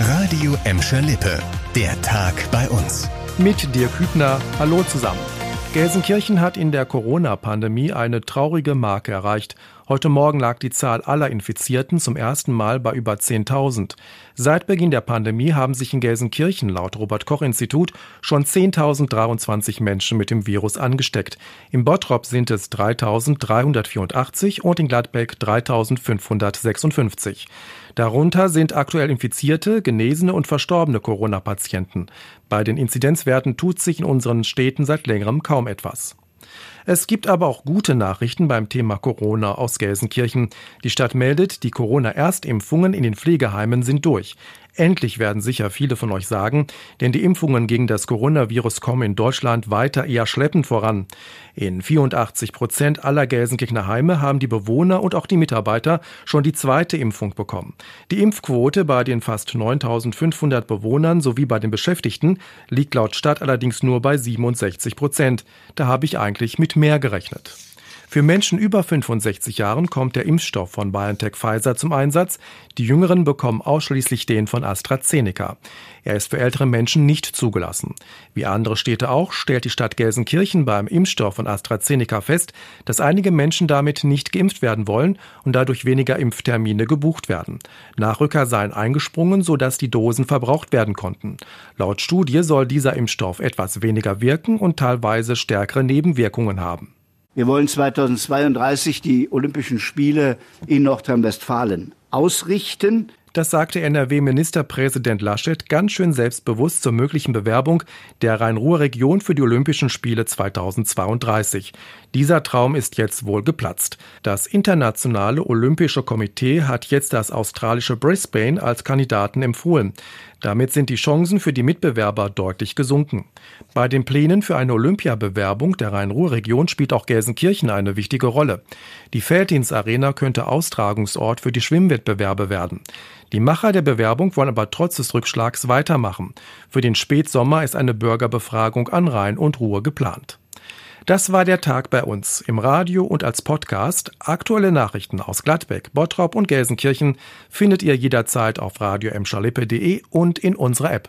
Radio Emscher Lippe. Der Tag bei uns. Mit dir Kübner. Hallo zusammen. Gelsenkirchen hat in der Corona-Pandemie eine traurige Marke erreicht. Heute Morgen lag die Zahl aller Infizierten zum ersten Mal bei über 10.000. Seit Beginn der Pandemie haben sich in Gelsenkirchen laut Robert Koch Institut schon 10.023 Menschen mit dem Virus angesteckt. Im Bottrop sind es 3.384 und in Gladbeck 3.556. Darunter sind aktuell Infizierte, Genesene und verstorbene Corona-Patienten. Bei den Inzidenzwerten tut sich in unseren Städten seit längerem kaum etwas. Es gibt aber auch gute Nachrichten beim Thema Corona aus Gelsenkirchen. Die Stadt meldet, die Corona-Erstimpfungen in den Pflegeheimen sind durch. Endlich werden sicher viele von euch sagen, denn die Impfungen gegen das Coronavirus kommen in Deutschland weiter eher schleppend voran. In 84 Prozent aller Gelsenkirchener Heime haben die Bewohner und auch die Mitarbeiter schon die zweite Impfung bekommen. Die Impfquote bei den fast 9500 Bewohnern sowie bei den Beschäftigten liegt laut Stadt allerdings nur bei 67 Prozent. Da habe ich eigentlich mit mehr gerechnet. Für Menschen über 65 Jahren kommt der Impfstoff von BioNTech Pfizer zum Einsatz. Die Jüngeren bekommen ausschließlich den von AstraZeneca. Er ist für ältere Menschen nicht zugelassen. Wie andere Städte auch stellt die Stadt Gelsenkirchen beim Impfstoff von AstraZeneca fest, dass einige Menschen damit nicht geimpft werden wollen und dadurch weniger Impftermine gebucht werden. Nachrücker seien eingesprungen, sodass die Dosen verbraucht werden konnten. Laut Studie soll dieser Impfstoff etwas weniger wirken und teilweise stärkere Nebenwirkungen haben. Wir wollen 2032 die Olympischen Spiele in Nordrhein-Westfalen ausrichten. Das sagte NRW-Ministerpräsident Laschet ganz schön selbstbewusst zur möglichen Bewerbung der Rhein-Ruhr-Region für die Olympischen Spiele 2032. Dieser Traum ist jetzt wohl geplatzt. Das Internationale Olympische Komitee hat jetzt das australische Brisbane als Kandidaten empfohlen. Damit sind die Chancen für die Mitbewerber deutlich gesunken. Bei den Plänen für eine Olympiabewerbung der Rhein-Ruhr-Region spielt auch Gelsenkirchen eine wichtige Rolle. Die Feldins Arena könnte Austragungsort für die Schwimmwettbewerbe werden. Die Macher der Bewerbung wollen aber trotz des Rückschlags weitermachen. Für den Spätsommer ist eine Bürgerbefragung an Rhein und Ruhr geplant. Das war der Tag bei uns im Radio und als Podcast. Aktuelle Nachrichten aus Gladbeck, Bottrop und Gelsenkirchen findet ihr jederzeit auf radio und in unserer App.